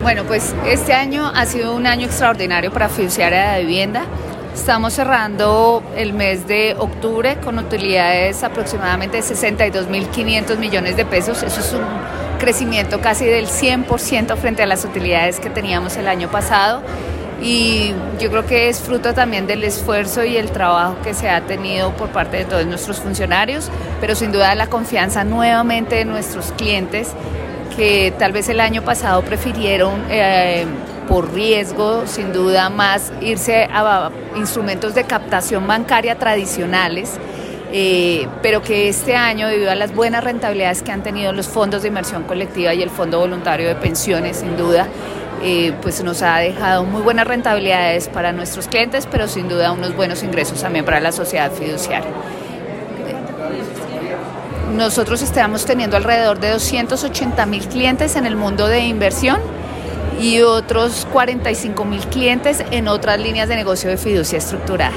Bueno, pues este año ha sido un año extraordinario para Fiduciaria de Vivienda. Estamos cerrando el mes de octubre con utilidades aproximadamente de 62.500 millones de pesos. Eso es un crecimiento casi del 100% frente a las utilidades que teníamos el año pasado. Y yo creo que es fruto también del esfuerzo y el trabajo que se ha tenido por parte de todos nuestros funcionarios, pero sin duda la confianza nuevamente de nuestros clientes que tal vez el año pasado prefirieron eh, por riesgo, sin duda más, irse a instrumentos de captación bancaria tradicionales. Eh, pero que este año, debido a las buenas rentabilidades que han tenido los fondos de inversión colectiva y el Fondo Voluntario de Pensiones, sin duda, eh, pues nos ha dejado muy buenas rentabilidades para nuestros clientes, pero sin duda unos buenos ingresos también para la sociedad fiduciaria nosotros estamos teniendo alrededor de 280 mil clientes en el mundo de inversión y otros 45 mil clientes en otras líneas de negocio de fiducia estructurada.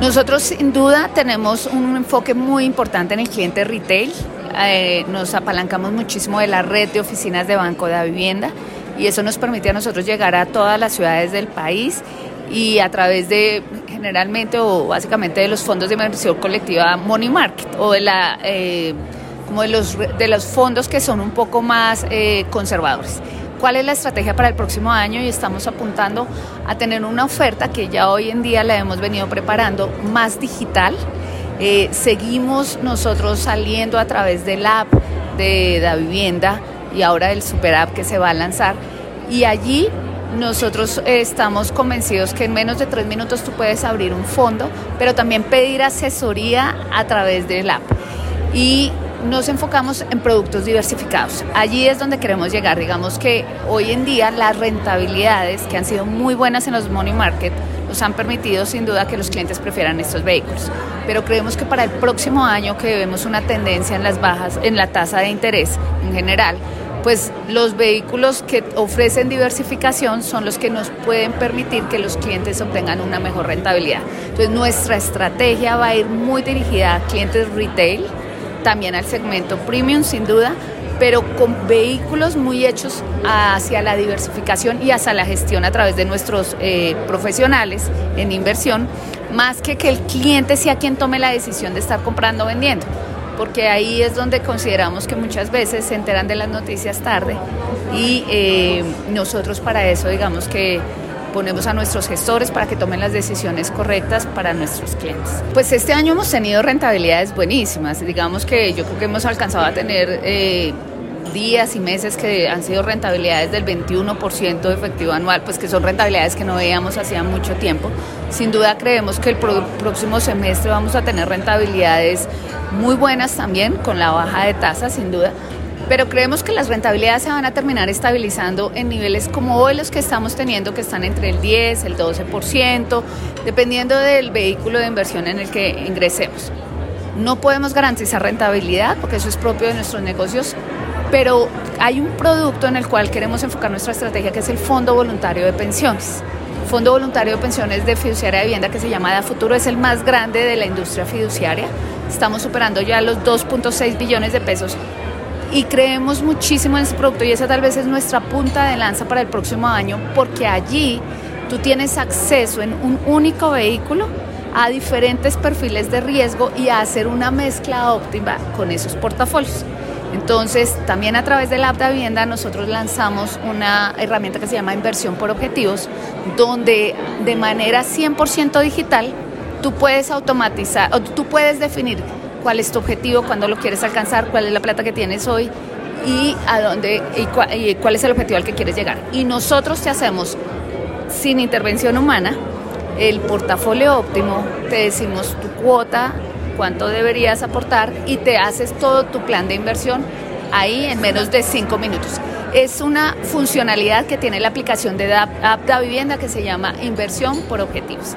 Nosotros sin duda tenemos un enfoque muy importante en el cliente retail. Eh, nos apalancamos muchísimo de la red de oficinas de Banco de Vivienda y eso nos permite a nosotros llegar a todas las ciudades del país y a través de generalmente o básicamente de los fondos de inversión colectiva Money Market o de la eh, como de los de los fondos que son un poco más eh, conservadores. ¿Cuál es la estrategia para el próximo año? Y estamos apuntando a tener una oferta que ya hoy en día la hemos venido preparando más digital. Eh, seguimos nosotros saliendo a través del app de la vivienda y ahora del super app que se va a lanzar. Y allí nosotros estamos convencidos que en menos de tres minutos tú puedes abrir un fondo, pero también pedir asesoría a través del app. Y nos enfocamos en productos diversificados. Allí es donde queremos llegar. Digamos que hoy en día las rentabilidades que han sido muy buenas en los money market nos han permitido sin duda que los clientes prefieran estos vehículos. Pero creemos que para el próximo año que vemos una tendencia en las bajas, en la tasa de interés en general, pues los vehículos que ofrecen diversificación son los que nos pueden permitir que los clientes obtengan una mejor rentabilidad. Entonces nuestra estrategia va a ir muy dirigida a clientes retail, también al segmento premium sin duda, pero con vehículos muy hechos hacia la diversificación y hacia la gestión a través de nuestros eh, profesionales en inversión, más que que el cliente sea quien tome la decisión de estar comprando o vendiendo porque ahí es donde consideramos que muchas veces se enteran de las noticias tarde y eh, nosotros para eso digamos que ponemos a nuestros gestores para que tomen las decisiones correctas para nuestros clientes. Pues este año hemos tenido rentabilidades buenísimas, digamos que yo creo que hemos alcanzado a tener... Eh, días y meses que han sido rentabilidades del 21% de efectivo anual, pues que son rentabilidades que no veíamos hacía mucho tiempo. Sin duda creemos que el próximo semestre vamos a tener rentabilidades muy buenas también, con la baja de tasa, sin duda. Pero creemos que las rentabilidades se van a terminar estabilizando en niveles como hoy los que estamos teniendo, que están entre el 10, el 12%, dependiendo del vehículo de inversión en el que ingresemos. No podemos garantizar rentabilidad porque eso es propio de nuestros negocios, pero hay un producto en el cual queremos enfocar nuestra estrategia que es el Fondo Voluntario de Pensiones. Fondo Voluntario de Pensiones de Fiduciaria de Vivienda que se llama Da Futuro es el más grande de la industria fiduciaria. Estamos superando ya los 2.6 billones de pesos y creemos muchísimo en ese producto y esa tal vez es nuestra punta de lanza para el próximo año porque allí tú tienes acceso en un único vehículo a diferentes perfiles de riesgo y a hacer una mezcla óptima con esos portafolios. Entonces, también a través de la app de vivienda nosotros lanzamos una herramienta que se llama inversión por objetivos, donde de manera 100% digital tú puedes automatizar, o tú puedes definir cuál es tu objetivo, cuándo lo quieres alcanzar, cuál es la plata que tienes hoy y a dónde y cuál es el objetivo al que quieres llegar. Y nosotros te hacemos sin intervención humana el portafolio óptimo, te decimos tu cuota, cuánto deberías aportar y te haces todo tu plan de inversión ahí en menos de cinco minutos. Es una funcionalidad que tiene la aplicación de App da Vivienda que se llama Inversión por Objetivos.